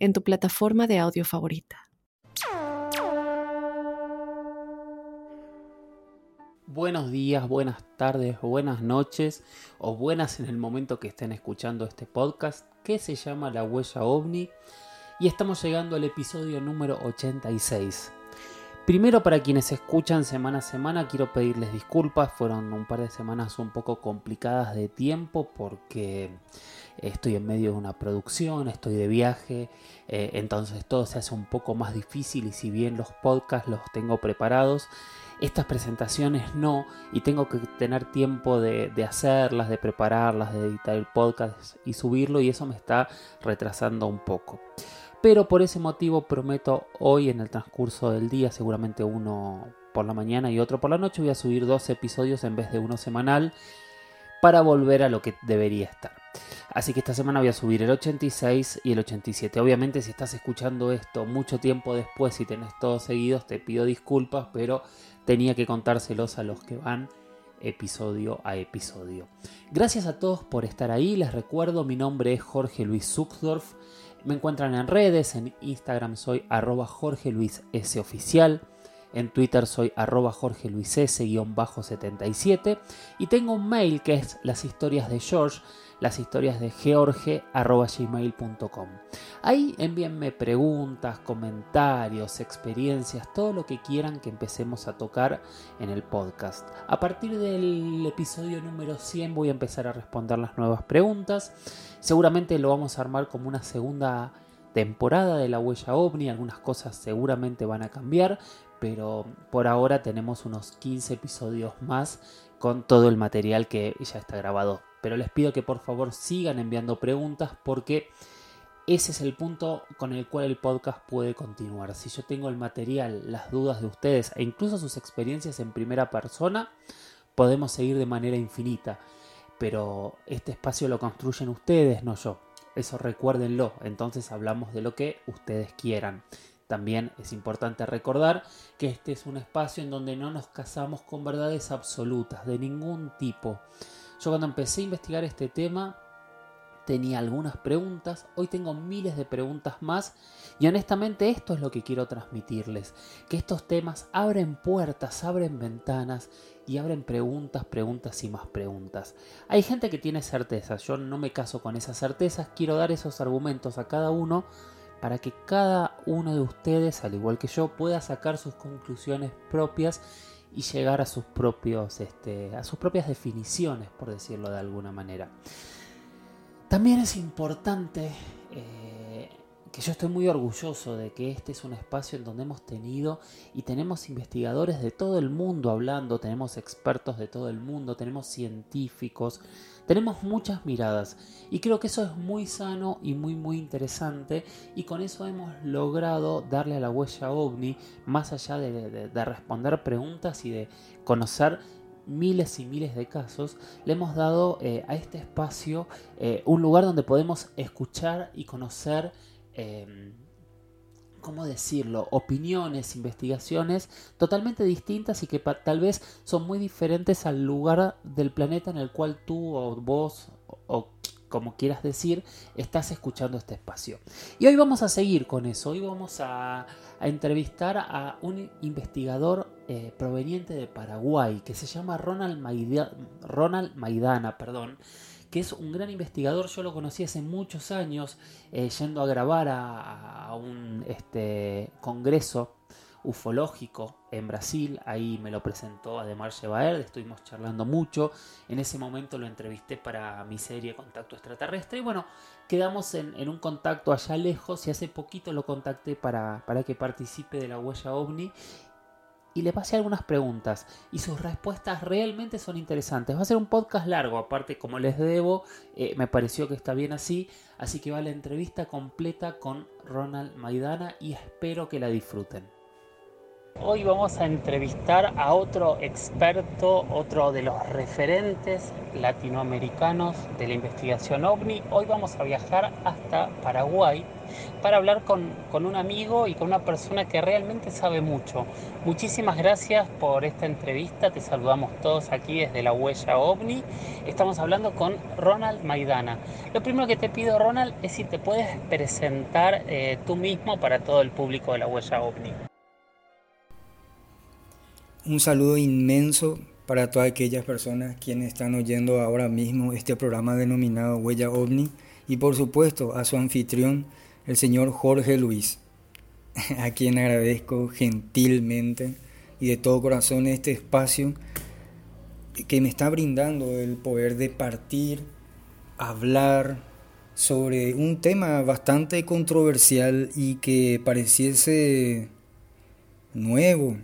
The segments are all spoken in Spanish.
en tu plataforma de audio favorita. Buenos días, buenas tardes, buenas noches o buenas en el momento que estén escuchando este podcast que se llama La Huella OVNI y estamos llegando al episodio número 86. Primero para quienes escuchan semana a semana quiero pedirles disculpas, fueron un par de semanas un poco complicadas de tiempo porque estoy en medio de una producción, estoy de viaje, eh, entonces todo se hace un poco más difícil y si bien los podcasts los tengo preparados, estas presentaciones no y tengo que tener tiempo de, de, hacerlas, de prepararlas, de editar el podcast y subirlo y eso me está retrasando un poco. Pero por ese motivo prometo hoy en el transcurso del día, seguramente uno por la mañana y otro por la noche, voy a subir dos episodios en vez de uno semanal para volver a lo que debería estar. Así que esta semana voy a subir el 86 y el 87. Obviamente si estás escuchando esto mucho tiempo después y tenés todos seguidos, te pido disculpas, pero tenía que contárselos a los que van episodio a episodio. Gracias a todos por estar ahí. Les recuerdo, mi nombre es Jorge Luis Zuckdorf. Me encuentran en redes, en Instagram soy arroba Jorge Luis S oficial, en Twitter soy arroba Jorge Luis S-77 y tengo un mail que es las historias de George las historias de george.gmail.com. Ahí envíenme preguntas, comentarios, experiencias, todo lo que quieran que empecemos a tocar en el podcast. A partir del episodio número 100 voy a empezar a responder las nuevas preguntas. Seguramente lo vamos a armar como una segunda temporada de la huella ovni, algunas cosas seguramente van a cambiar, pero por ahora tenemos unos 15 episodios más con todo el material que ya está grabado pero les pido que por favor sigan enviando preguntas porque ese es el punto con el cual el podcast puede continuar. Si yo tengo el material, las dudas de ustedes e incluso sus experiencias en primera persona, podemos seguir de manera infinita. Pero este espacio lo construyen ustedes, no yo. Eso recuérdenlo. Entonces hablamos de lo que ustedes quieran. También es importante recordar que este es un espacio en donde no nos casamos con verdades absolutas de ningún tipo. Yo cuando empecé a investigar este tema tenía algunas preguntas, hoy tengo miles de preguntas más y honestamente esto es lo que quiero transmitirles, que estos temas abren puertas, abren ventanas y abren preguntas, preguntas y más preguntas. Hay gente que tiene certezas, yo no me caso con esas certezas, quiero dar esos argumentos a cada uno para que cada uno de ustedes, al igual que yo, pueda sacar sus conclusiones propias y llegar a sus propios este, a sus propias definiciones por decirlo de alguna manera. También es importante eh, que yo estoy muy orgulloso de que este es un espacio en donde hemos tenido y tenemos investigadores de todo el mundo hablando, tenemos expertos de todo el mundo, tenemos científicos, tenemos muchas miradas. Y creo que eso es muy sano y muy muy interesante y con eso hemos logrado darle a la huella ovni más allá de, responder preguntas y de conocer miles y miles de casos, le hemos dado eh, a este espacio eh, un lugar donde podemos escuchar y conocer Em, ¿cómo decirlo? Opiniones, investigaciones totalmente distintas y que tal vez son muy diferentes al lugar del planeta en el cual tú o vos o, como quieras decir, estás escuchando este espacio. Y hoy vamos a seguir con eso. Hoy vamos a, entrevistar a un investigador eh, proveniente de Paraguay que se llama Ronald, Ronald Maidana. Perdón que es un gran investigador. Yo lo conocí hace muchos años eh, yendo a grabar a, un este, congreso ufológico en Brasil. Ahí me lo presentó además Baer, estuvimos charlando mucho. En ese momento lo entrevisté para mi serie Contacto Extraterrestre. Y bueno, quedamos en, un contacto allá lejos y hace poquito lo contacté para, para que participe de la huella ovni. Y le pasé algunas preguntas y sus respuestas realmente son interesantes. Va a ser un podcast largo, aparte como les debo, eh, me pareció que está bien así, así que va la entrevista completa con Ronald Maidana y espero que la disfruten. Hoy vamos a entrevistar a otro experto, otro de los referentes latinoamericanos de la investigación ovni. Hoy vamos a viajar hasta Paraguay para hablar con, un amigo y con una persona que realmente sabe mucho. Muchísimas gracias por esta entrevista, te saludamos todos aquí desde la huella ovni. Estamos hablando con Ronald Maidana. Lo primero que te pido, Ronald, es si te puedes presentar eh, tú mismo para todo el público de la huella ovni. Un saludo inmenso para todas aquellas personas quienes están oyendo ahora mismo este programa denominado Huella OVNI y por supuesto a su anfitrión, el señor Jorge Luis, a quien agradezco gentilmente y de todo corazón este espacio que me está brindando el poder de partir, hablar sobre un tema bastante controversial y que pareciese nuevo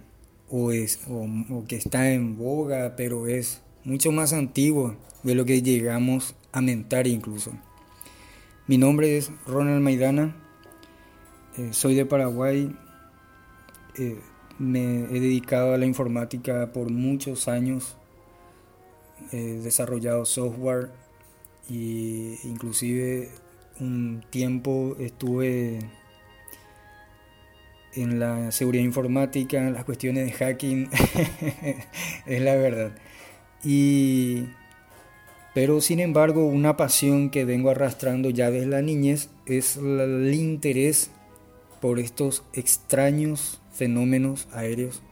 o, es, o, que está en boga, pero es mucho más antiguo de lo que llegamos a mentar incluso. Mi nombre es Ronald Maidana, eh, soy de Paraguay, eh, me he dedicado a la informática por muchos años, he desarrollado software e inclusive un tiempo estuve en la seguridad informática, las cuestiones de hacking, es la verdad. Y, pero sin embargo, una pasión que vengo arrastrando ya desde la niñez es el interés por estos extraños fenómenos aéreos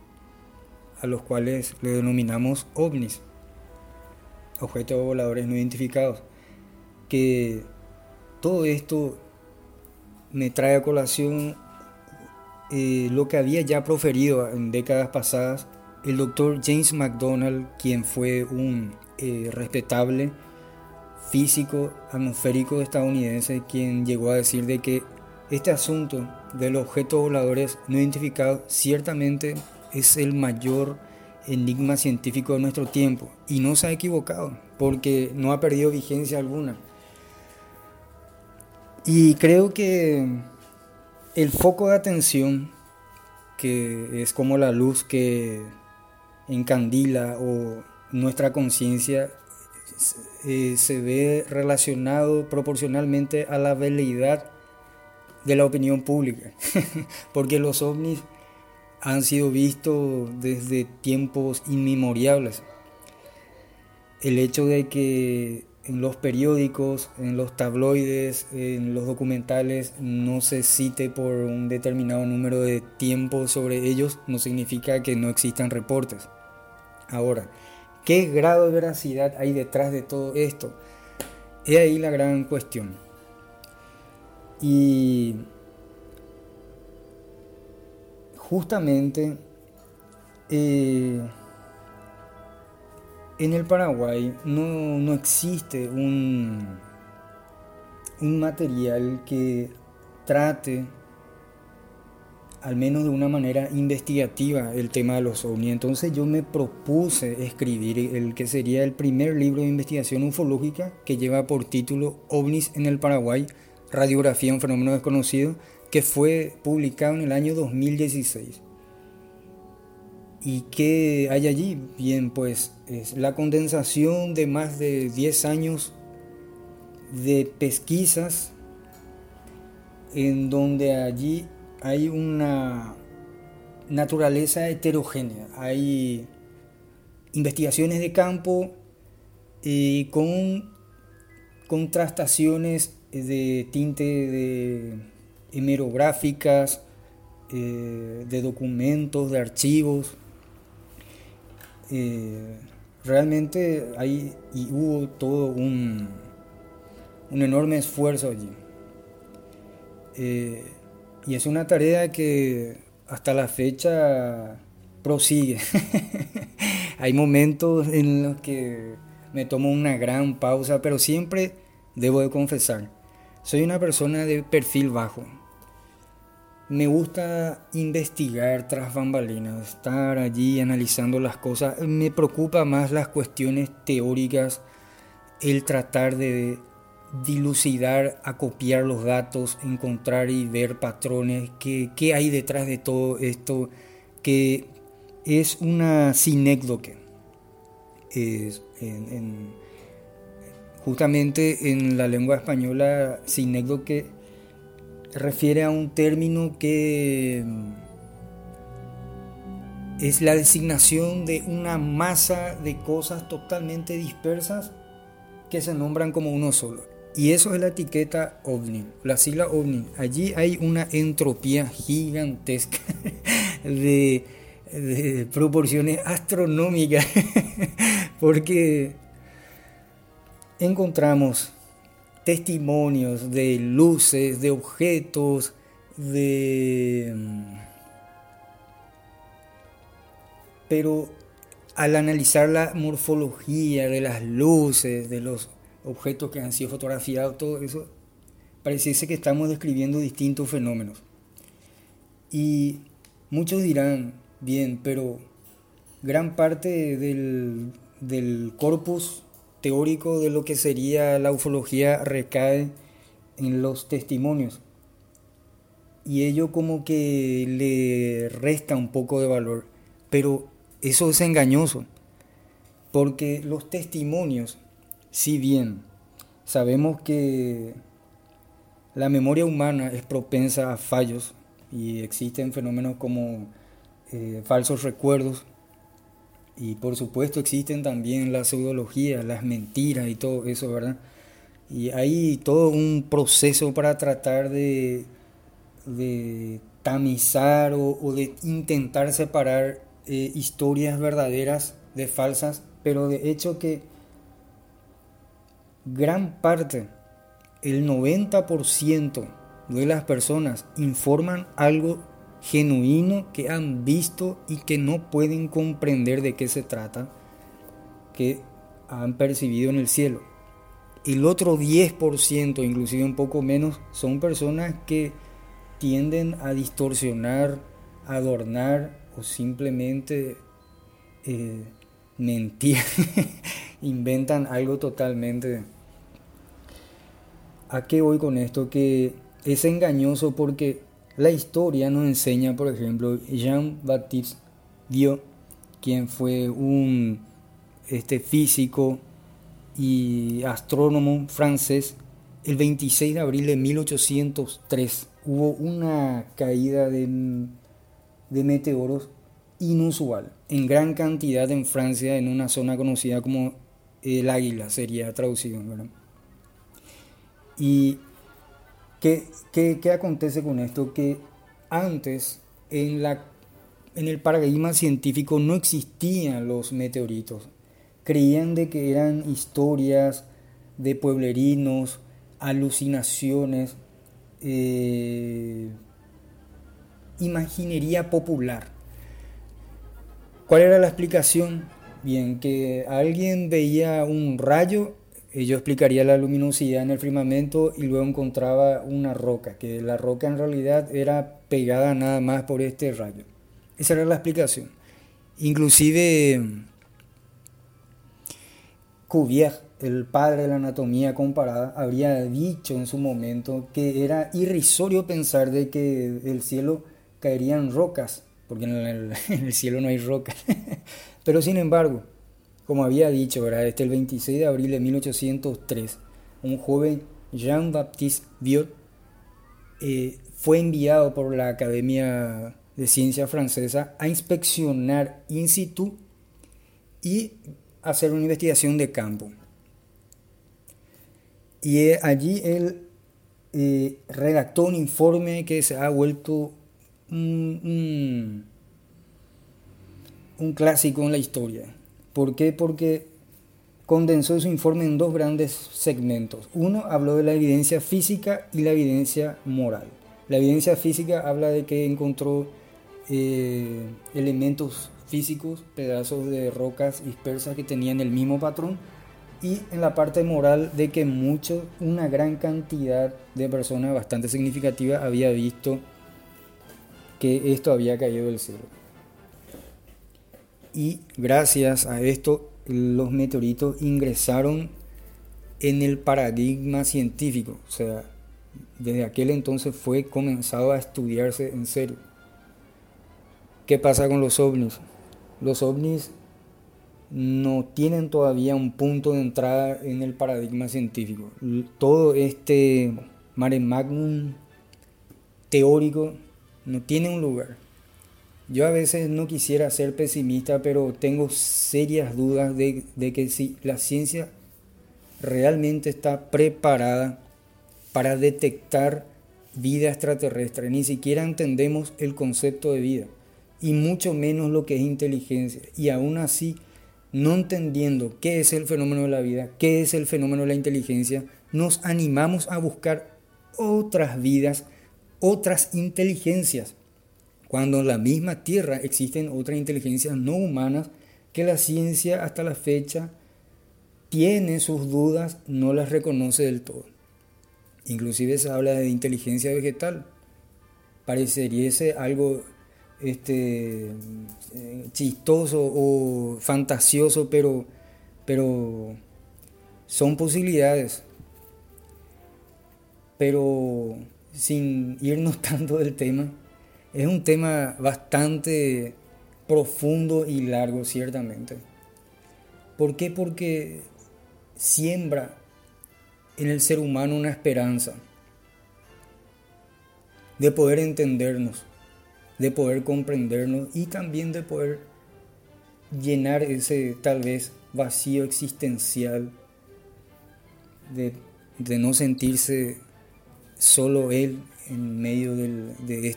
a los cuales le denominamos ovnis, objetos voladores no identificados. Que todo esto me trae a colación eh, lo que había ya proferido en décadas pasadas el doctor James McDonald, quien fue un eh, respetable físico atmosférico estadounidense, quien llegó a decir de que este asunto de los objetos voladores no identificados ciertamente es el mayor enigma científico de nuestro tiempo y no se ha equivocado porque no ha perdido vigencia alguna. Y creo que el foco de atención, que es como la luz que encandila o nuestra conciencia, eh, se ve relacionado proporcionalmente a la veleidad de la opinión pública, porque los ovnis han sido vistos desde tiempos inmemoriales. El hecho de que en los periódicos, en los tabloides, en los documentales no se cite por un determinado número de tiempo sobre ellos, no significa que no existan reportes. Ahora, ¿qué grado de veracidad hay detrás de todo esto? Es ahí la gran cuestión. Y justamente eh, en el Paraguay no, existe un, un material que trate al menos de una manera investigativa el tema de los ovnis. Entonces yo me propuse escribir el que sería el primer libro de investigación ufológica que lleva por título OVNIs en el Paraguay, radiografía un fenómeno desconocido, que fue publicado en el año 2016. ¿Y qué hay allí? Bien, pues es la condensación de más de 10 años de pesquisas en donde allí hay una naturaleza heterogénea. Hay investigaciones de campo y con contrastaciones de tinte de hemerográficas, eh, de documentos, de archivos, eh, realmente hay y hubo todo un, un enorme esfuerzo allí. Eh, y es una tarea que hasta la fecha prosigue. hay momentos en los que me tomo una gran pausa, pero siempre debo de confesar, soy una persona de perfil bajo. Me gusta investigar tras bambalinas, estar allí analizando las cosas. Me preocupa más las cuestiones teóricas, el tratar de dilucidar, acopiar los datos, encontrar y ver patrones, qué, hay detrás de todo esto, que es una sinécdoque. justamente en la lengua española, sinécdoque refiere a un término que es la designación de una masa de cosas totalmente dispersas que se nombran como uno solo. Y eso es la etiqueta ovni, la sigla ovni. Allí hay una entropía gigantesca de, de proporciones astronómicas, porque encontramos testimonios de luces, de objetos, de... Mm, pero al analizar la morfología de las luces, de los objetos que han sido fotografiados, todo eso, pareciese que estamos describiendo distintos fenómenos. Y muchos dirán, bien, pero gran parte del, del corpus teórico de lo que sería la ufología recae en los testimonios. Y ello como que le resta un poco de valor. Pero eso es engañoso. Porque los testimonios, si bien sabemos que la memoria humana es propensa a fallos y existen fenómenos como eh, falsos recuerdos, y por supuesto existen también las pseudologías, las mentiras y todo eso, ¿verdad? Y hay todo un proceso para tratar de, de tamizar o, de intentar separar eh, historias verdaderas de falsas, pero de hecho que gran parte, el 90% de las personas informan algo genuino que han visto y que no pueden comprender de qué se trata, que han percibido en el cielo. El otro 10%, inclusive un poco menos, son personas que tienden a distorsionar, adornar o simplemente eh, mentir, inventan algo totalmente... ¿A qué voy con esto? Que es engañoso porque la historia nos enseña, por ejemplo, Jean-Baptiste Dieu, quien fue un este, físico y astrónomo francés, el 26 de abril de 1803 hubo una caída de, meteoros inusual, en gran cantidad en Francia, en una zona conocida como el Águila, sería traducido. ¿verdad? Y ¿Qué, acontece con esto? Que antes en, la, en el paradigma científico no existían los meteoritos. Creían de que eran historias de pueblerinos, alucinaciones, eh, imaginería popular. ¿Cuál era la explicación? Bien, que alguien veía un rayo yo explicaría la luminosidad en el firmamento y luego encontraba una roca, que la roca en realidad era pegada nada más por este rayo. Esa era la explicación. Inclusive Cuvier, el padre de la anatomía comparada, habría dicho en su momento que era irrisorio pensar de que el cielo caerían rocas, porque en el, en el cielo no hay rocas. Pero sin embargo, como había dicho. Este el 26 de abril de 1803, un joven Jean-Baptiste Viot eh, fue enviado por la Academia de Ciencia Francesa a inspeccionar in situ y hacer una investigación de campo. Y eh, allí él eh, redactó un informe que se ha vuelto un clásico en la historia ¿Por qué? Porque condensó su informe en dos grandes segmentos. Uno habló de la evidencia física y la evidencia moral. La evidencia física habla de que encontró eh, elementos físicos, pedazos de rocas dispersas que tenían el mismo patrón y en la parte moral de que mucho, una gran cantidad de personas bastante significativa había visto que esto había caído del cielo. Y gracias a esto los meteoritos ingresaron en el paradigma científico, o sea, desde aquel entonces fue comenzado a estudiarse en serio. ¿Qué pasa con los ovnis? Los ovnis no tienen todavía un punto de entrada en el paradigma científico. Todo este mare magnum teórico no tiene un lugar. Yo a veces no quisiera ser pesimista, pero tengo serias dudas de, que si la ciencia realmente está preparada para detectar vida extraterrestre. Ni siquiera entendemos el concepto de vida y mucho menos lo que es inteligencia. Y aún así, no entendiendo qué es el fenómeno de la vida, qué es el fenómeno de la inteligencia, nos animamos a buscar otras vidas, otras inteligencias. Cuando en la misma Tierra existen otras inteligencias no humanas que la ciencia hasta la fecha tiene sus dudas, no las reconoce del todo. Inclusive se habla de inteligencia vegetal. Parecería algo este, eh, chistoso o fantasioso, pero, pero son posibilidades. Pero sin irnos tanto del tema, es un tema bastante profundo y largo, ciertamente. ¿Por qué? Porque siembra en el ser humano una esperanza de poder entendernos, de poder comprendernos y también de poder llenar ese tal vez vacío existencial de, no sentirse solo él en medio de,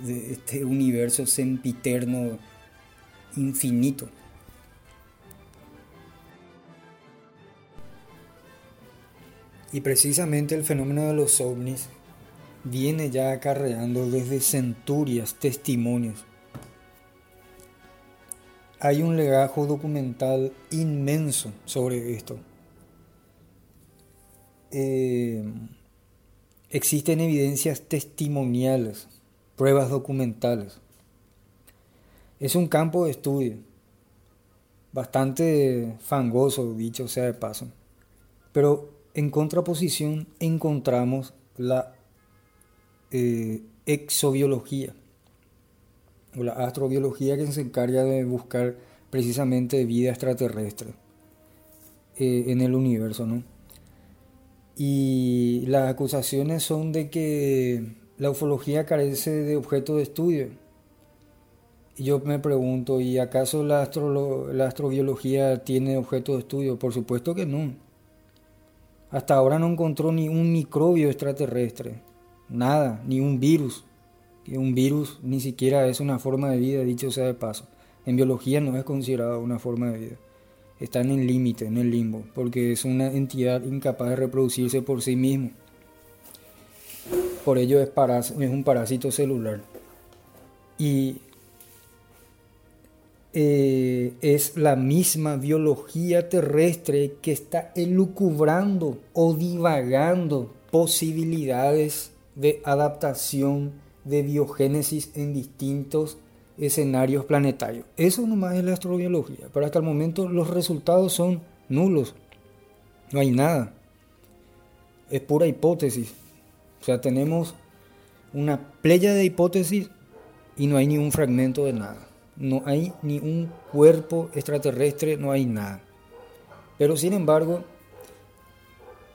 de este universo sempiterno infinito. Y precisamente el fenómeno de los ovnis viene ya acarreando desde centurias testimonios. Hay un legajo documental inmenso sobre esto. Eh, existen evidencias testimoniales, pruebas documentales. Es un campo de estudio bastante fangoso, dicho sea de paso. Pero en contraposición encontramos la eh, exobiología o la astrobiología que se encarga de buscar precisamente vida extraterrestre eh, en el universo, ¿no? Y las acusaciones son de que la ufología carece de objeto de estudio. Y yo me pregunto, ¿y acaso la, astrobiología tiene objeto de estudio? Por supuesto que no. Hasta ahora no encontró ni un microbio extraterrestre, nada, ni un virus. Un virus ni siquiera es una forma de vida, dicho sea de paso. En biología no es considerado una forma de vida. Está en el límite, en el limbo, porque es una entidad incapaz de reproducirse por sí mismo. Por ello es, un parásito celular. Y eh, es la misma biología terrestre que está elucubrando o divagando posibilidades de adaptación de biogénesis en distintos escenarios planetarios. Eso nomás es la astrobiología. Pero hasta el momento los resultados son nulos. No hay nada. Es pura hipótesis. O sea, tenemos una playa de hipótesis y no hay ni un fragmento de nada no hay ni un cuerpo extraterrestre, no hay nada. Pero sin embargo,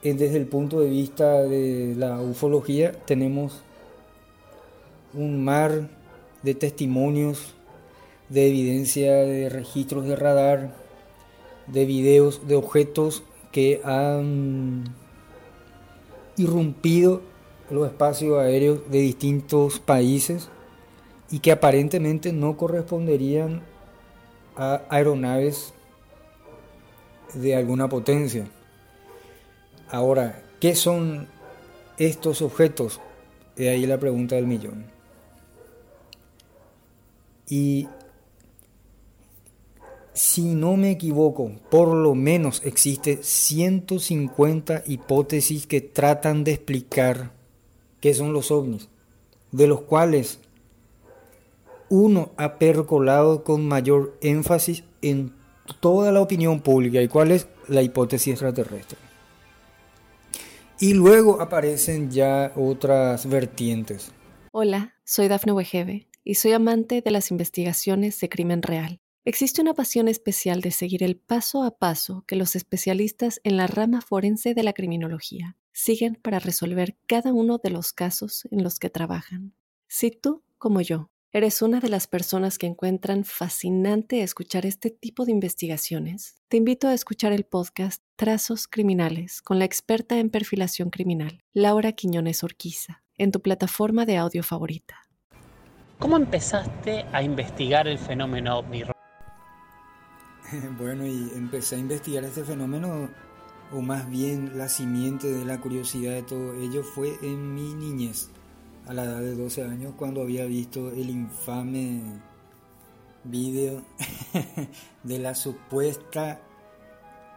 eh, desde el punto de vista de la ufología, tenemos un mar de testimonios, de evidencia, de registros de radar, de videos, de objetos que han irrumpido los espacios aéreos de distintos países y que aparentemente no corresponderían a aeronaves de alguna potencia. Ahora, ¿qué son estos objetos? De ahí la pregunta del millón. Y si no me equivoco, por lo menos existe 150 hipótesis que tratan de explicar qué son los ovnis, de los cuales uno ha percolado con mayor énfasis en toda la opinión pública y cuál es la hipótesis extraterrestre. Y luego aparecen ya otras vertientes. Hola, soy Dafne Wegebe y soy amante de las investigaciones de crimen real. Existe una pasión especial de seguir el paso a paso que los especialistas en la rama forense de la criminología siguen para resolver cada uno de los casos en los que trabajan. Si tú, como yo, eres una de las personas que encuentran fascinante escuchar este tipo de investigaciones, te invito a escuchar el podcast Trazos Criminales con la experta en perfilación criminal, Laura Quiñones Orquiza, en tu plataforma de audio favorita. ¿Cómo empezaste a investigar el fenómeno ovni? Bueno, y empecé a investigar este fenómeno, o más bien la simiente de la curiosidad de todo ello fue en mi niñez, a la edad de 12 años, cuando había visto el infame vídeo de la supuesta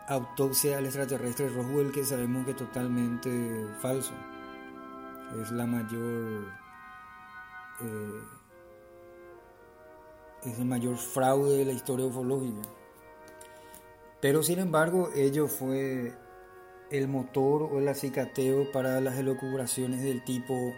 autopsia al extraterrestre Roswell, que sabemos que es totalmente falso. Es la mayor... Eh, es el mayor fraude de la historia ufológica. Pero sin embargo, ello fue el motor o el acicateo para las elucubraciones del tipo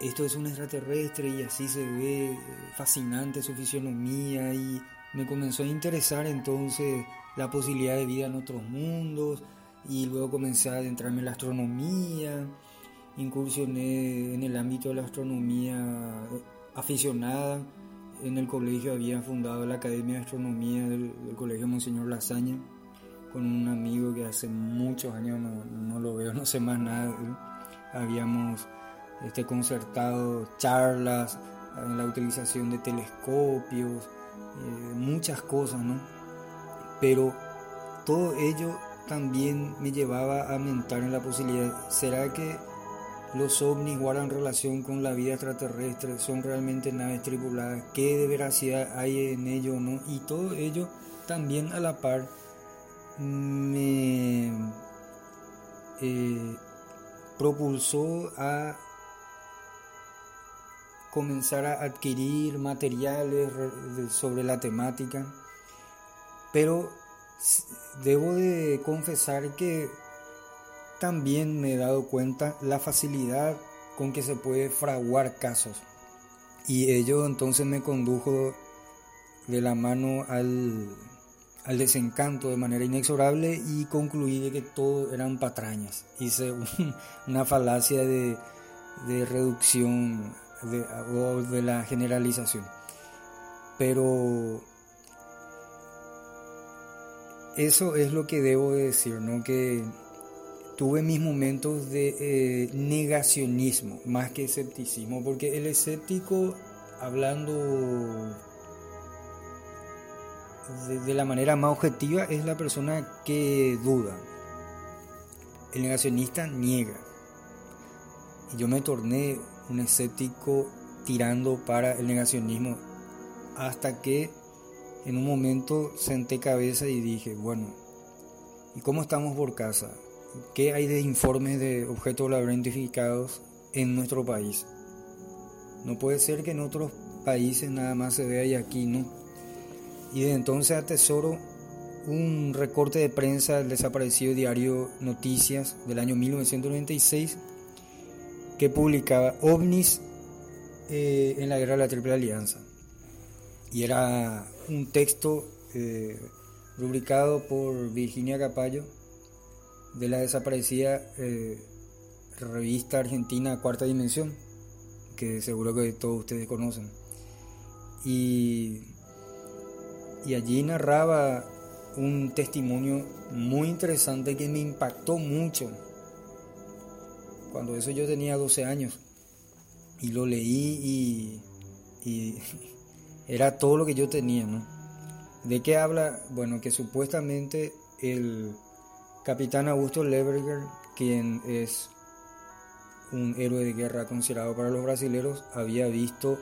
esto es un extraterrestre y así se ve fascinante su fisionomía y me comenzó a interesar entonces la posibilidad de vida en otros mundos y luego comencé a adentrarme en la astronomía, incursioné en el ámbito de la astronomía aficionada en el colegio había fundado la Academia de Astronomía del, Colegio Monseñor Lasaña con un amigo que hace muchos años no, lo veo, no sé más nada. Habíamos este, concertado charlas en la utilización de telescopios, eh, muchas cosas, ¿no? Pero todo ello también me llevaba a mentar en la posibilidad, ¿será que los ovnis guardan relación con la vida extraterrestre, son realmente naves tripuladas, qué de veracidad hay en ello o no, y todo ello también a la par me eh, propulsó a comenzar a adquirir materiales sobre la temática, pero debo de confesar que también me he dado cuenta la facilidad con que se puede fraguar casos. Y ello entonces me condujo de la mano al, desencanto de manera inexorable y concluí de que todo eran patrañas. Hice una falacia de, reducción de, o de la generalización. Pero eso es lo que debo decir, ¿no? Que tuve mis momentos de eh, negacionismo más que escepticismo, porque el escéptico, hablando de, la manera más objetiva, es la persona que duda. El negacionista niega. Y yo me torné un escéptico tirando para el negacionismo hasta que en un momento senté cabeza y dije, bueno, ¿y cómo estamos por casa? ¿Qué hay de informes de objetos voladores identificados en nuestro país? No puede ser que en otros países nada más se vea y aquí no. Y de entonces atesoro un recorte de prensa del desaparecido diario Noticias del año 1996 que publicaba ovnis eh, en la guerra de la Triple Alianza. Y era un texto eh, rubricado por Virginia Capallo de la desaparecida eh, revista argentina Cuarta Dimensión, que seguro que todos ustedes conocen. Y, y allí narraba un testimonio muy interesante que me impactó mucho. Cuando eso yo tenía 12 años y lo leí y, y era todo lo que yo tenía, ¿no? ¿De qué habla? Bueno, que supuestamente el Capitán Augusto Leverger, quien es un héroe de guerra considerado para los brasileros, había visto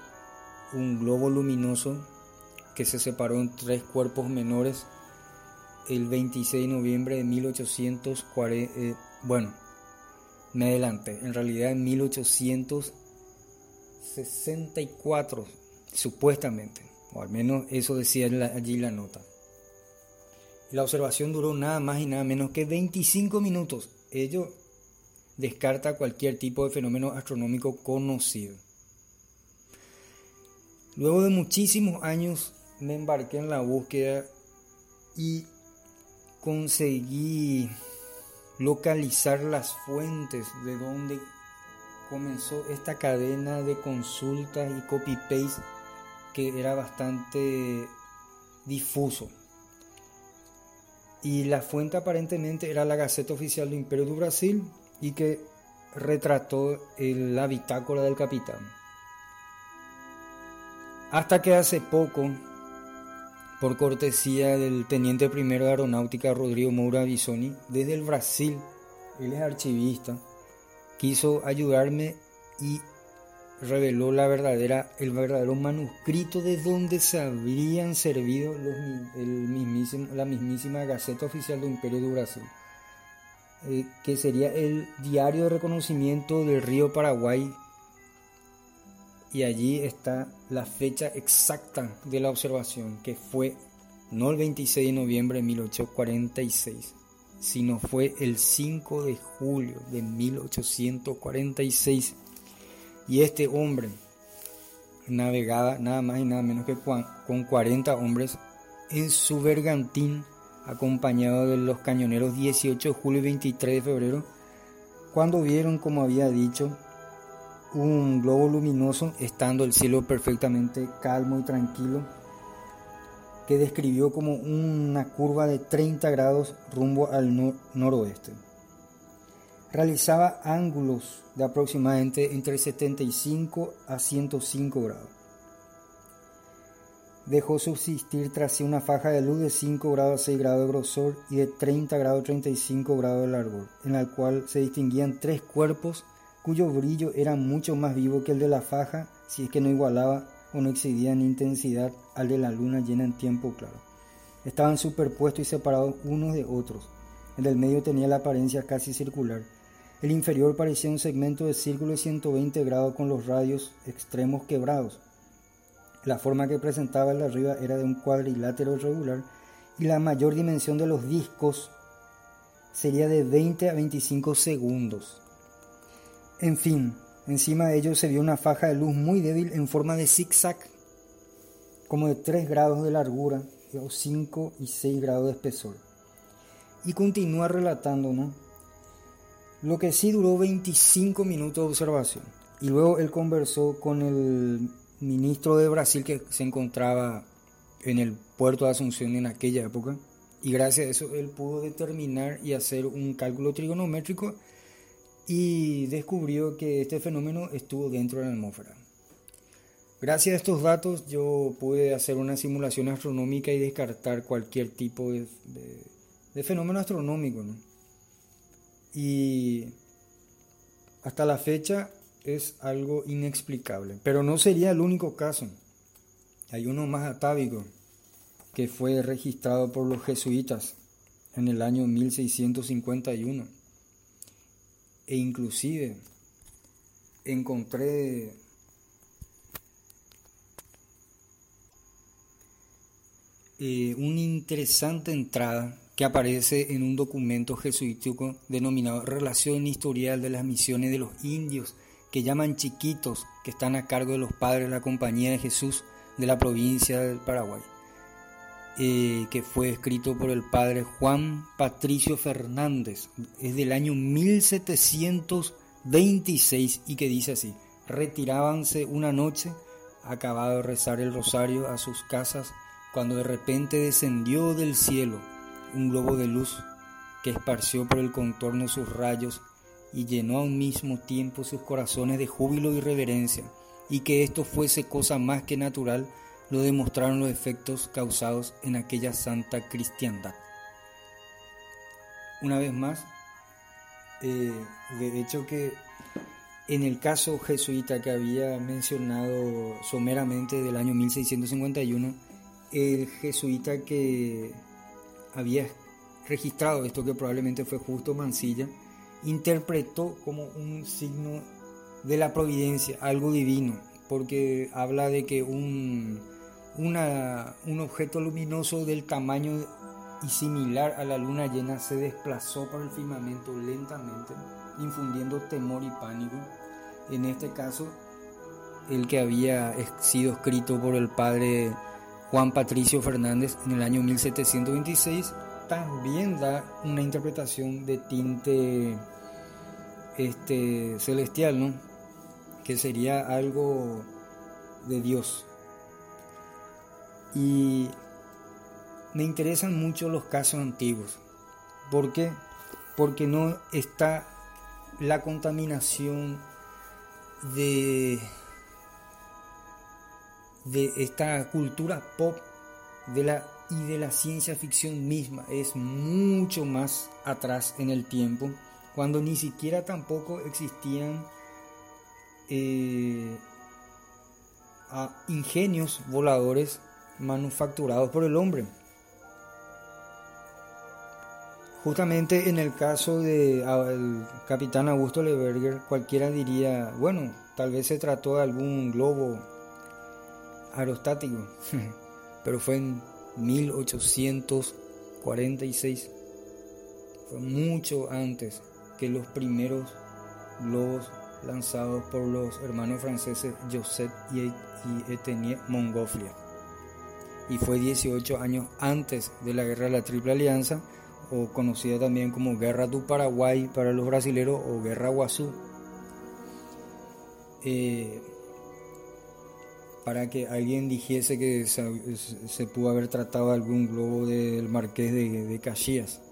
un globo luminoso que se separó en tres cuerpos menores el 26 de noviembre de 1840. Eh, bueno, me adelanté, en realidad en 1864 supuestamente, o al menos eso decía allí la nota. La observación duró nada más y nada menos que 25 minutos. Ello descarta cualquier tipo de fenómeno astronómico conocido. Luego de muchísimos años me embarqué en la búsqueda y conseguí localizar las fuentes de donde comenzó esta cadena de consultas y copy-paste que era bastante difuso. Y la fuente aparentemente era la Gaceta Oficial del Imperio de Brasil y que retrató la bitácora del capitán. Hasta que hace poco, por cortesía del teniente primero de aeronáutica Rodrigo Moura Bisoni, desde el Brasil, él es archivista, quiso ayudarme y reveló la verdadera, el verdadero manuscrito de donde se habrían servido los, el la mismísima Gaceta Oficial del Imperio de Brasil, eh, que sería el diario de reconocimiento del río Paraguay. Y allí está la fecha exacta de la observación, que fue no el 26 de noviembre de 1846, sino fue el 5 de julio de 1846 y este hombre navegaba nada más y nada menos que con 40 hombres en su bergantín, acompañado de los cañoneros 18 de julio y 23 de febrero, cuando vieron, como había dicho, un globo luminoso, estando el cielo perfectamente calmo y tranquilo, que describió como una curva de 30 grados rumbo al noroeste realizaba ángulos de aproximadamente entre 75 a 105 grados. Dejó subsistir tras una faja de luz de 5 grados a 6 grados de grosor y de 30 grados a 35 grados de largor, en la cual se distinguían tres cuerpos cuyo brillo era mucho más vivo que el de la faja si es que no igualaba o no excedía en intensidad al de la luna llena en tiempo claro. Estaban superpuestos y separados unos de otros. El del medio tenía la apariencia casi circular el inferior parecía un segmento de círculo de 120 grados con los radios extremos quebrados. La forma que presentaba el de arriba era de un cuadrilátero irregular y la mayor dimensión de los discos sería de 20 a 25 segundos. En fin, encima de ellos se vio una faja de luz muy débil en forma de zigzag, como de 3 grados de largura o 5 y 6 grados de espesor. Y continúa relatándonos lo que sí duró 25 minutos de observación. Y luego él conversó con el ministro de Brasil que se encontraba en el puerto de Asunción en aquella época. Y gracias a eso él pudo determinar y hacer un cálculo trigonométrico y descubrió que este fenómeno estuvo dentro de la atmósfera. Gracias a estos datos yo pude hacer una simulación astronómica y descartar cualquier tipo de, fenómeno astronómico. Y hasta la fecha es algo inexplicable. Pero no sería el único caso. Hay uno más atávico que fue registrado por los jesuitas en el año 1651. E inclusive encontré eh, una interesante entrada que aparece en un documento jesuítico denominado Relación Historial de las Misiones de los Indios, que llaman chiquitos, que están a cargo de los padres de la Compañía de Jesús de la provincia del Paraguay, eh, que fue escrito por el padre Juan Patricio Fernández, es del año 1726 y que dice así, retirábanse una noche, acabado de rezar el rosario a sus casas, cuando de repente descendió del cielo un globo de luz que esparció por el contorno sus rayos y llenó a un mismo tiempo sus corazones de júbilo y reverencia, y que esto fuese cosa más que natural, lo demostraron los efectos causados en aquella santa cristiandad. Una vez más, eh, de hecho que en el caso jesuita que había mencionado someramente del año 1651, el jesuita que había registrado esto que probablemente fue justo Mansilla, interpretó como un signo de la providencia, algo divino, porque habla de que un, un objeto luminoso del tamaño y similar a la luna llena se desplazó por el firmamento lentamente, infundiendo temor y pánico. En este caso, el que había sido escrito por el padre Juan Patricio Fernández en el año 1726, también da una interpretación de tinte este, celestial, ¿no? que sería algo de Dios. Y me interesan mucho los casos antiguos. ¿Por qué? Porque no está la contaminación de, de esta cultura pop de la, y de la ciencia ficción misma. Es mucho más atrás en el tiempo, cuando ni siquiera tampoco existían eh, ingenios voladores manufacturados por el hombre. Justamente en el caso del capitán Augusto Leberger, cualquiera diría, bueno, tal vez se trató de algún globo aerostático, pero fue en 1846, fue mucho antes que los primeros globos lanzados por los hermanos franceses Joseph y Etienne Montgolfier. Y fue 18 años antes de la guerra de la Triple Alianza, o conocida también como Guerra do Paraguay para los brasileros o Guerra Guazú. Eh, para que alguien dijese que se, pudo haber tratado algún globo del Marqués de, de Caxias,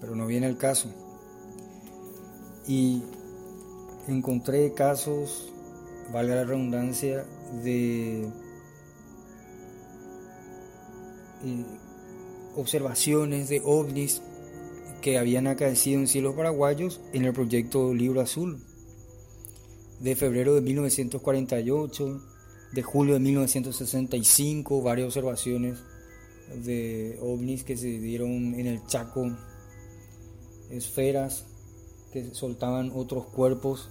pero no viene el caso. Y encontré casos, valga la redundancia, de eh, observaciones de ovnis que habían acaecido en cielos paraguayos en el proyecto Libro Azul de febrero de 1948, de julio de 1965, varias observaciones de ovnis que se dieron en el Chaco, esferas que soltaban otros cuerpos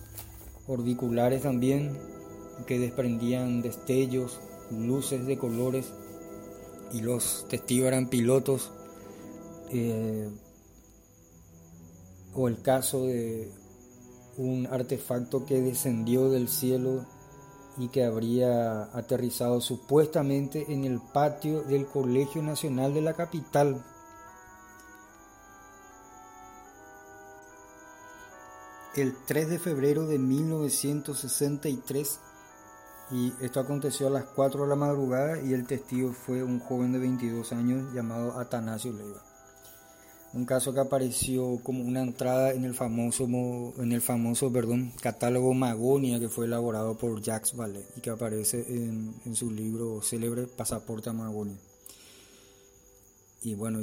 orbiculares también, que desprendían destellos, luces de colores y los testigos eran pilotos. Eh, o el caso de un artefacto que descendió del cielo y que habría aterrizado supuestamente en el patio del Colegio Nacional de la capital. El 3 de febrero de 1963 y esto aconteció a las 4 de la madrugada y el testigo fue un joven de 22 años llamado Atanasio Leiva. Un caso que apareció como una entrada en el famoso, en el famoso perdón, catálogo Magonia que fue elaborado por Jacques Vallée y que aparece en, su libro célebre Pasaporte a Magonia. Y bueno,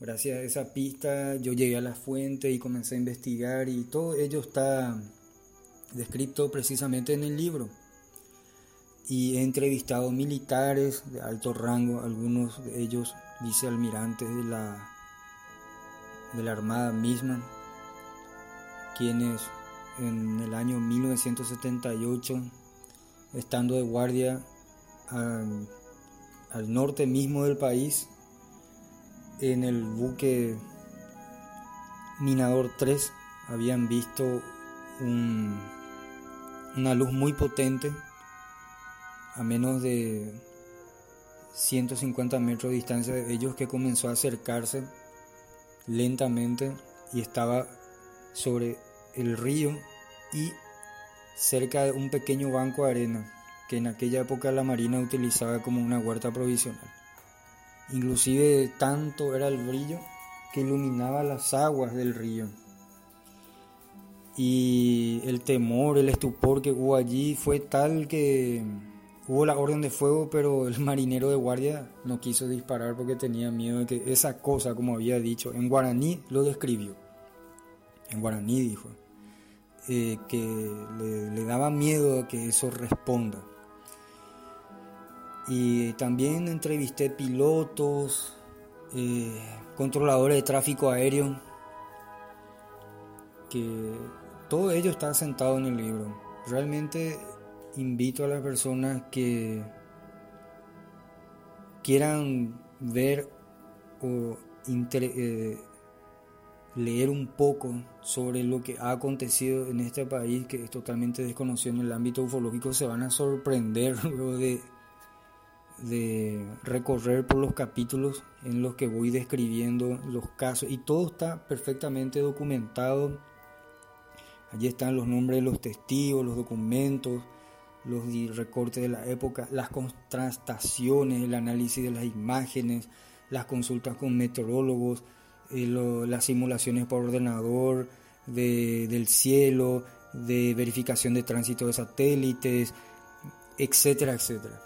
gracias a esa pista yo llegué a la fuente y comencé a investigar y todo ello está descrito precisamente en el libro y he entrevistado militares de alto rango, algunos de ellos vicealmirantes de la, de la Armada misma, quienes en el año 1978, estando de guardia al, norte mismo del país, en el buque Minador 3, habían visto un, una luz muy potente a menos de 150 metros de distancia de ellos que comenzó a acercarse lentamente y estaba sobre el río y cerca de un pequeño banco de arena que en aquella época la marina utilizaba como una huerta provisional. Inclusive tanto era el brillo que iluminaba las aguas del río. Y el temor, el estupor que hubo allí fue tal que Hubo la orden de fuego, pero el marinero de guardia no quiso disparar porque tenía miedo de que esa cosa, como había dicho, en guaraní lo describió. En guaraní dijo eh, que le, daba miedo que eso responda. Y también entrevisté pilotos, eh, controladores de tráfico aéreo, que todo ello está sentado en el libro. Realmente invito a las personas que quieran ver o eh, leer un poco sobre lo que ha acontecido en este país que es totalmente desconocido en el ámbito ufológico se van a sorprender luego de, de recorrer por los capítulos en los que voy describiendo los casos. Y todo está perfectamente documentado. Allí están los nombres de los testigos los documentos los recortes de la época las contrastaciones el análisis de las imágenes las consultas con meteorólogos eh, las simulaciones por ordenador del cielo, de verificación de tránsito de satélites, etcétera, etcétera.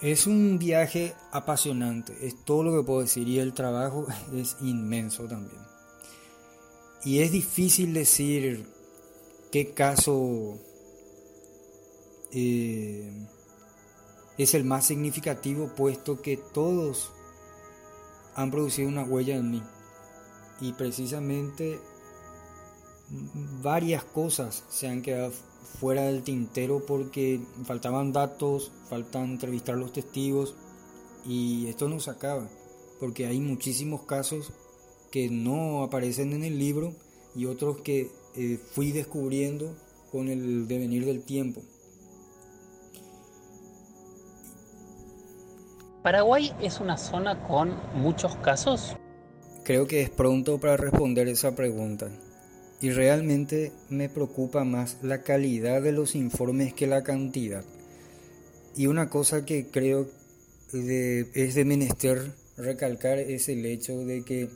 Es un viaje apasionante, es todo lo que puedo decir y el trabajo es inmenso también. Y es difícil decir qué caso eh, es el más significativo puesto que todos han producido una huella en mí y precisamente varias cosas se han quedado fuera del tintero porque faltaban datos, faltan entrevistar a los testigos y esto no se acaba porque hay muchísimos casos que no aparecen en el libro y otros que eh, fui descubriendo con el devenir del tiempo. Paraguay es una zona con muchos casos. Creo que es pronto para responder esa pregunta. Y realmente me preocupa más la calidad de los informes que la cantidad. Y una cosa que creo es de menester recalcar es el hecho de que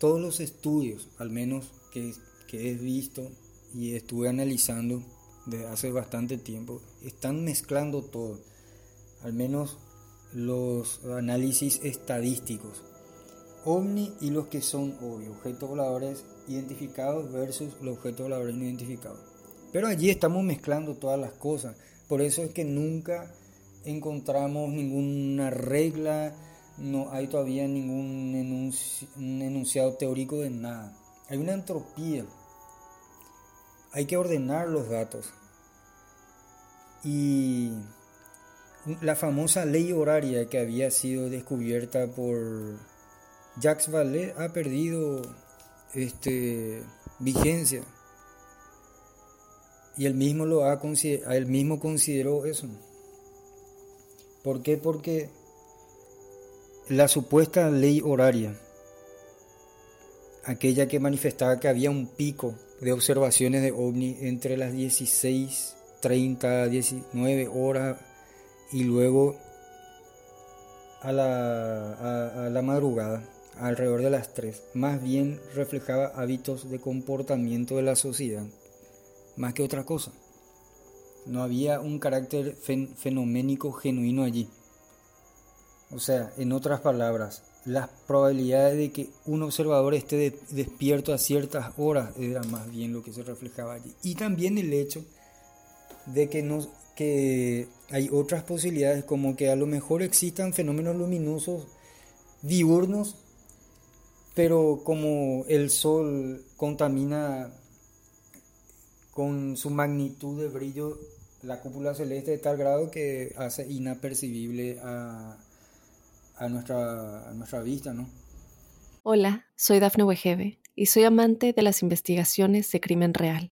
todos los estudios, al menos que, que he visto y estuve analizando desde hace bastante tiempo, están mezclando todo, al menos los análisis estadísticos ovni y los que son obvios, objetos voladores identificados versus los objetos voladores no identificados. Pero allí estamos mezclando todas las cosas. Por eso es que nunca encontramos ninguna regla, no hay todavía ningún enunciado teórico de nada. Hay una entropía. Hay que ordenar los datos. Y la famosa ley horaria que había sido descubierta por Jacques Vallée ha perdido este, vigencia. Y él mismo, lo ha, él mismo consideró eso. ¿Por qué? Porque la supuesta ley horaria, aquella que manifestaba que había un pico de observaciones de ovni entre las 16, 30, 19 horas y luego a la, a la madrugada alrededor de las 3, más bien reflejaba hábitos de comportamiento de la sociedad, más que otra cosa. No había un carácter fenoménico genuino allí. O sea, en otras palabras, las probabilidades de que un observador esté despierto a ciertas horas era más bien lo que se reflejaba allí. Y también el hecho de que, no, que hay otras posibilidades como que a lo mejor existan fenómenos luminosos diurnos pero como el sol contamina con su magnitud de brillo la cúpula celeste de tal grado que hace inapercibible a, nuestra, a nuestra vista, ¿no? Hola, soy Dafne Wegebe y soy amante de las investigaciones de crimen real.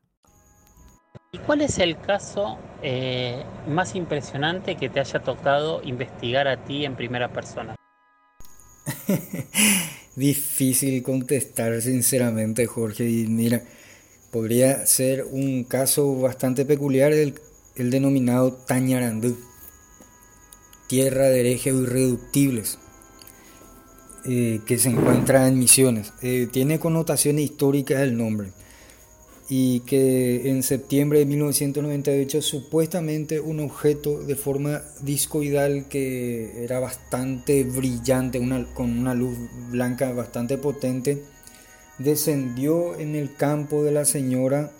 ¿Y cuál es el caso eh, más impresionante que te haya tocado investigar a ti en primera persona? Difícil contestar, sinceramente, Jorge. Y mira, podría ser un caso bastante peculiar el, el denominado Tañarandú, tierra de herejes irreductibles, eh, que se encuentra en Misiones. Eh, tiene connotaciones históricas el nombre. Y que en septiembre de 1998 supuestamente un objeto de forma discoidal que era bastante brillante, con una luz blanca bastante potente, descendió en el campo de la señora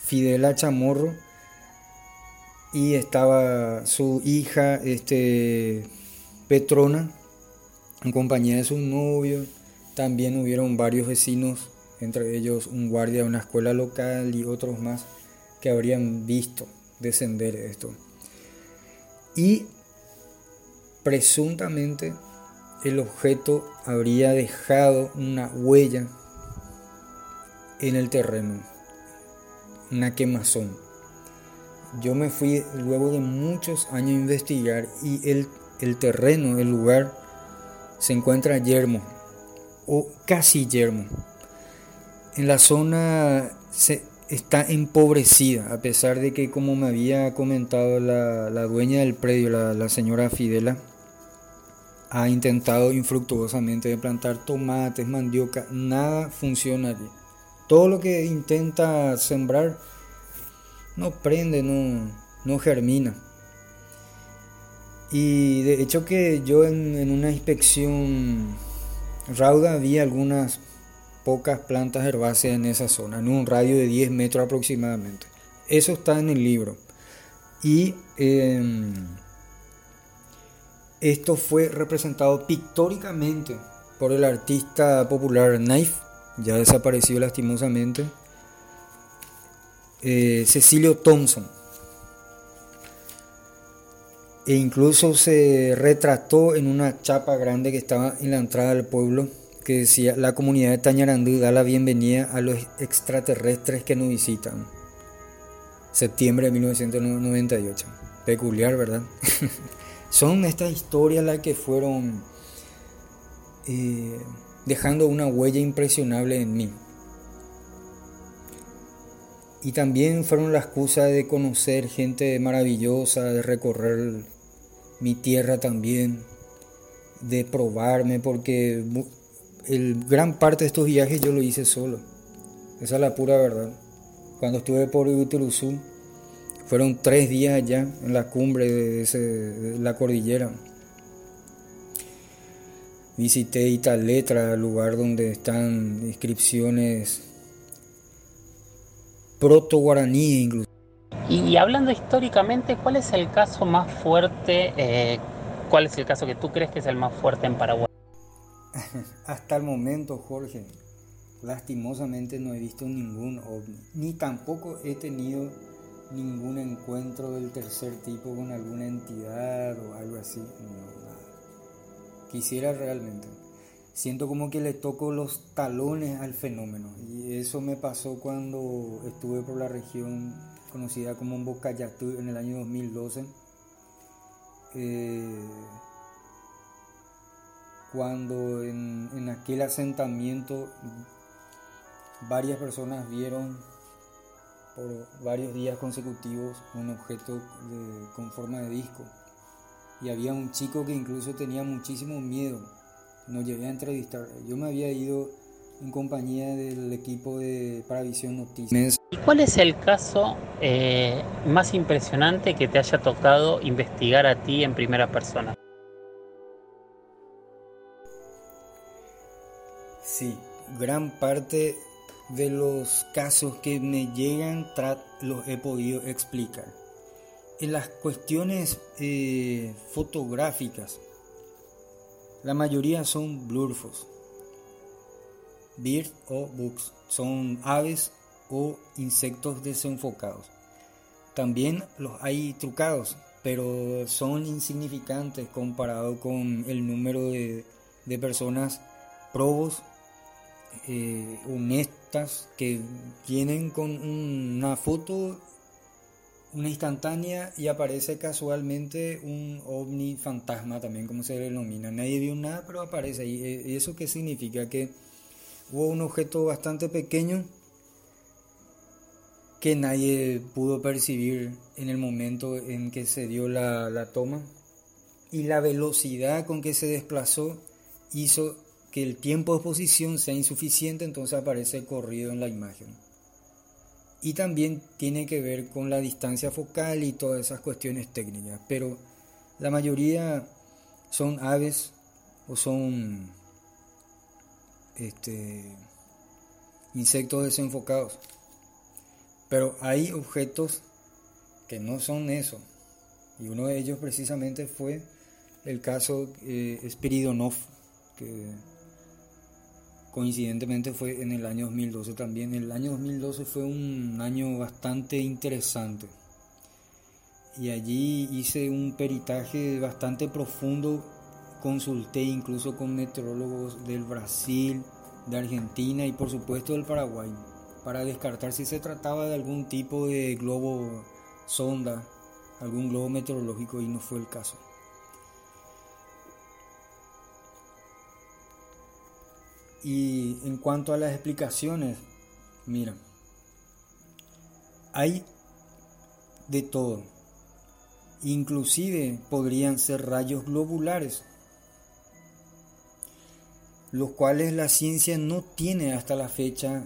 Fidela Chamorro y estaba su hija este, Petrona en compañía de su novio. También hubieron varios vecinos entre ellos un guardia de una escuela local y otros más que habrían visto descender esto. Y presuntamente el objeto habría dejado una huella en el terreno, una quemazón. Yo me fui luego de muchos años a investigar y el, el terreno, el lugar, se encuentra yermo o casi yermo en la zona se está empobrecida, a pesar de que, como me había comentado la, dueña del predio, la, señora Fidela, ha intentado infructuosamente plantar tomates, mandioca, nada funciona. Todo lo que intenta sembrar no prende, no, no germina. Y de hecho que yo en una inspección rauda vi algunas pocas plantas herbáceas en esa zona, en un radio de 10 metros aproximadamente. Eso está en el libro. Y em, esto fue representado pictóricamente por el artista popular Knife, ya desaparecido lastimosamente, eh, Cecilio Thompson. E incluso se retrató en una chapa grande que estaba en la entrada del pueblo que decía, la comunidad de Tañarandú da la bienvenida a los extraterrestres que nos visitan. Septiembre de 1998. Peculiar, ¿verdad? Son estas historias las que fueron eh, dejando una huella impresionable en mí. Y también fueron la excusa de conocer gente maravillosa, de recorrer mi tierra también, de probarme, porque el gran parte de estos viajes yo lo hice solo. Esa es la pura verdad. Cuando estuve por Uturuzú, fueron tres días allá en la cumbre de, la cordillera. Visité Italetra, lugar donde están inscripciones proto-guaraníes incluso. Y hablando históricamente, ¿cuál es el caso más fuerte? Eh, ¿Cuál es el caso que tú crees que es el más fuerte en Paraguay? Hasta el momento, Jorge, lastimosamente no he visto ningún ovni, ni tampoco he tenido ningún encuentro del tercer tipo con alguna entidad o algo así. Quisiera realmente. Siento como que le toco los talones al fenómeno y eso me pasó cuando estuve por la región conocida como Bocayatú en el año 2012. Eh, cuando en, aquel asentamiento varias personas vieron por varios días consecutivos un objeto con forma de disco. Y había un chico que incluso tenía muchísimo miedo. Nos llevé a entrevistar. Yo me había ido en compañía del equipo de Paravisión Noticias. ¿Y cuál es el caso eh, más impresionante que te haya tocado investigar a ti en primera persona? Sí, gran parte de los casos que me llegan los he podido explicar. En las cuestiones eh, fotográficas, la mayoría son blurfos, bird o bugs, son aves o insectos desenfocados. También los hay trucados, pero son insignificantes comparado con el número de personas probos eh, honestas que vienen con una foto, una instantánea y aparece casualmente un ovni fantasma también como se denomina. Nadie vio nada pero aparece ahí. Eh, ¿Eso qué significa? Que hubo un objeto bastante pequeño que nadie pudo percibir en el momento en que se dio la, la toma y la velocidad con que se desplazó hizo que el tiempo de exposición sea insuficiente, entonces aparece corrido en la imagen. y también tiene que ver con la distancia focal y todas esas cuestiones técnicas, pero la mayoría son aves o son este, insectos desenfocados. Pero hay objetos que no son eso. Y uno de ellos precisamente fue el caso eh, Spiridonov, que coincidentemente fue en el año 2012 también. El año 2012 fue un año bastante interesante. Y allí hice un peritaje bastante profundo, consulté incluso con meteorólogos del Brasil, de Argentina y por supuesto del Paraguay, para descartar si se trataba de algún tipo de globo sonda, algún globo meteorológico y no fue el caso. Y en cuanto a las explicaciones, mira, hay de todo. Inclusive podrían ser rayos globulares, los cuales la ciencia no tiene hasta la fecha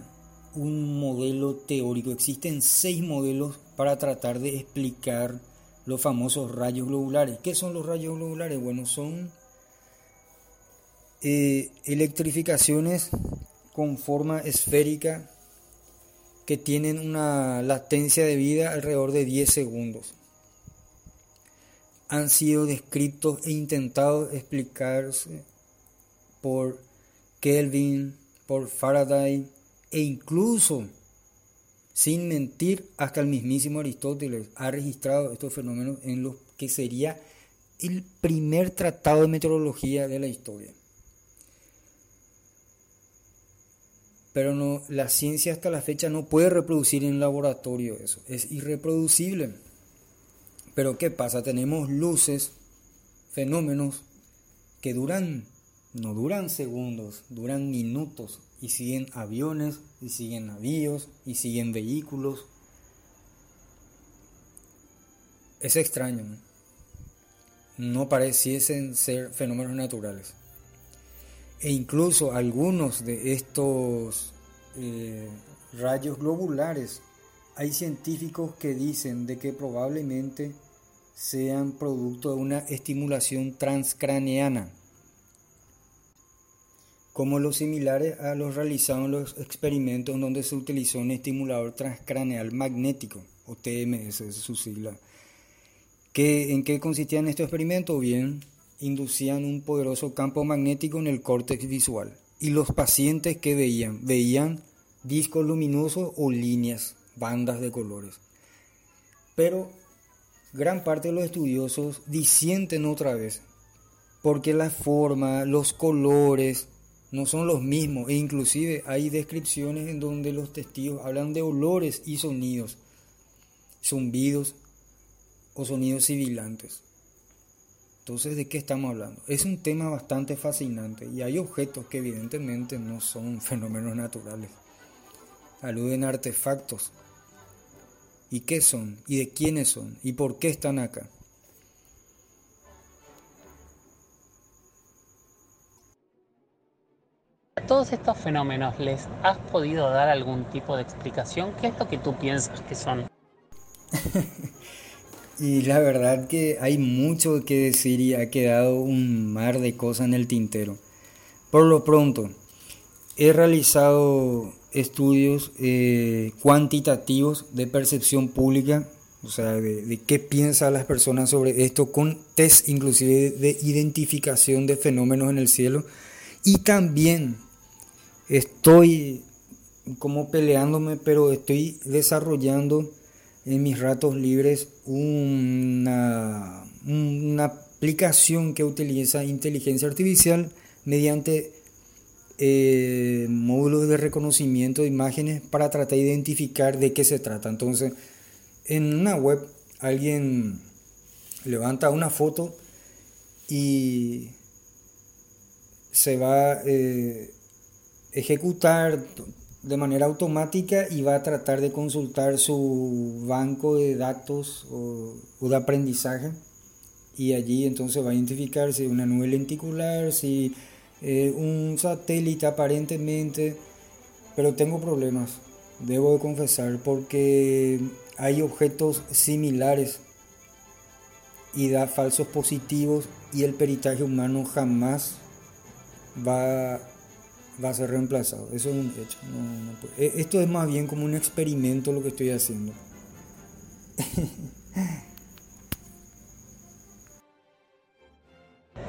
un modelo teórico. Existen seis modelos para tratar de explicar los famosos rayos globulares. ¿Qué son los rayos globulares? Bueno, son eh, electrificaciones con forma esférica que tienen una latencia de vida alrededor de 10 segundos. Han sido descritos e intentados explicarse por Kelvin, por Faraday e incluso, sin mentir, hasta el mismísimo Aristóteles ha registrado estos fenómenos en lo que sería el primer tratado de meteorología de la historia. Pero no, la ciencia hasta la fecha no puede reproducir en laboratorio eso, es irreproducible. Pero ¿qué pasa? Tenemos luces, fenómenos que duran, no duran segundos, duran minutos y siguen aviones, y siguen navíos, y siguen vehículos. Es extraño, ¿no? No pareciesen ser fenómenos naturales e incluso algunos de estos eh, rayos globulares, hay científicos que dicen de que probablemente sean producto de una estimulación transcraneana, como los similares a los realizados en los experimentos donde se utilizó un estimulador transcraneal magnético, o TMS es su sigla. ¿En qué consistían estos experimentos? Bien, inducían un poderoso campo magnético en el córtex visual. Y los pacientes que veían, veían discos luminosos o líneas, bandas de colores. Pero gran parte de los estudiosos disienten otra vez, porque la forma, los colores no son los mismos e inclusive hay descripciones en donde los testigos hablan de olores y sonidos, zumbidos o sonidos sibilantes. Entonces, ¿de qué estamos hablando? Es un tema bastante fascinante y hay objetos que evidentemente no son fenómenos naturales. Aluden a artefactos. ¿Y qué son? ¿Y de quiénes son? ¿Y por qué están acá? ¿A todos estos fenómenos les has podido dar algún tipo de explicación? ¿Qué es lo que tú piensas que son? Y la verdad que hay mucho que decir y ha quedado un mar de cosas en el tintero. Por lo pronto, he realizado estudios eh, cuantitativos de percepción pública, o sea, de, qué piensan las personas sobre esto, con test inclusive de identificación de fenómenos en el cielo. Y también estoy como peleándome, pero estoy desarrollando en mis ratos libres una, una aplicación que utiliza inteligencia artificial mediante eh, módulos de reconocimiento de imágenes para tratar de identificar de qué se trata. Entonces, en una web alguien levanta una foto y se va a eh, ejecutar de manera automática y va a tratar de consultar su banco de datos o, de aprendizaje. Y allí entonces va a identificar si una nube lenticular, si eh, un satélite aparentemente, pero tengo problemas Debo de confesar porque hay objetos similares y da falsos positivos y el peritaje humano jamás va, va a ser reemplazado. Eso es un hecho. E, esto es más bien como un experimento lo que estoy haciendo.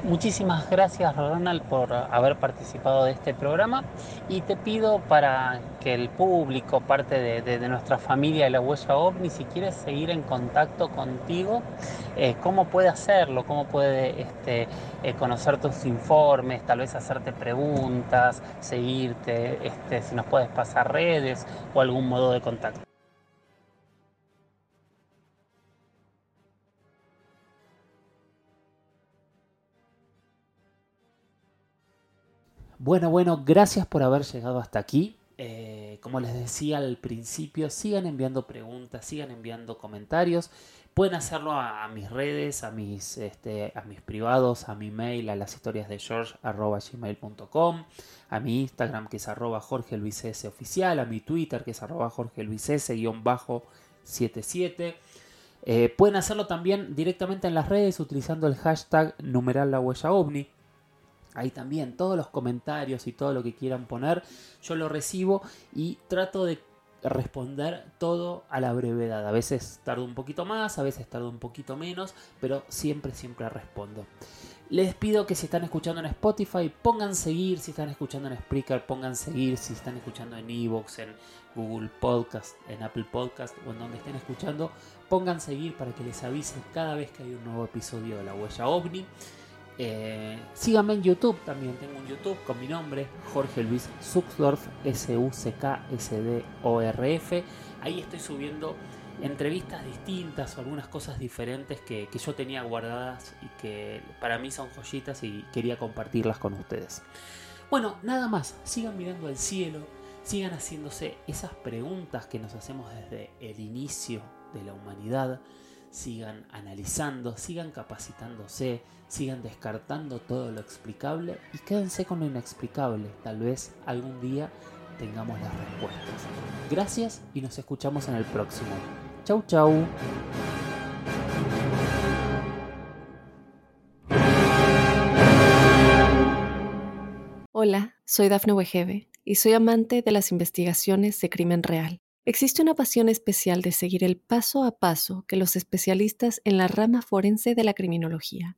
Muchísimas gracias Ronald por haber participado de este programa y te pido para que el público, parte de, nuestra familia de la huella OVNI, si quieres seguir en contacto contigo, eh, cómo puede hacerlo, cómo puede este, eh, conocer tus informes, tal vez hacerte preguntas, seguirte, este, si nos puedes pasar redes o algún modo de contacto. Bueno, bueno, gracias por haber llegado hasta aquí. Eh, como les decía al principio, sigan enviando preguntas, sigan enviando comentarios. Pueden hacerlo a, mis redes, a mis, este, a mis privados, a mi mail, a las historias de George gmail.com, a mi Instagram que es arroba Jorge Luis S oficial, a mi Twitter que es arroba Jorge Luis S 77. Eh, pueden hacerlo también directamente en las redes utilizando el hashtag numeral la. Ahí también todos los comentarios y todo lo que quieran poner, yo lo recibo y trato de responder todo a la brevedad. A veces tardo un poquito más, a veces tardo un poquito menos, pero siempre, siempre respondo. Les pido que si están escuchando en Spotify, pongan seguir, si están escuchando en Spreaker, pongan seguir, si están escuchando en Evox, en Google Podcast, en Apple Podcast o en donde estén escuchando, pongan seguir para que les avise cada vez que hay un nuevo episodio de La Huella OVNI. Eh, síganme en YouTube también, tengo un YouTube con mi nombre, Jorge Luis Suxdorf, S-U-C-K-S-D-O-R-F. Ahí estoy subiendo entrevistas distintas o algunas cosas diferentes que, que, yo tenía guardadas y que para mí son joyitas y quería compartirlas con ustedes. Bueno, nada más, sigan mirando al cielo, sigan haciéndose esas preguntas que nos hacemos desde el inicio de la humanidad sigan analizando, sigan capacitándose, sigan descartando todo lo explicable y quédense con lo inexplicable. Tal vez algún día tengamos las respuestas. Gracias y nos escuchamos en el próximo. Chau chau. Hola, soy Dafne Wegebe y soy amante de las investigaciones de crimen real. Existe una pasión especial de seguir el paso a paso que los especialistas en la rama forense de la criminología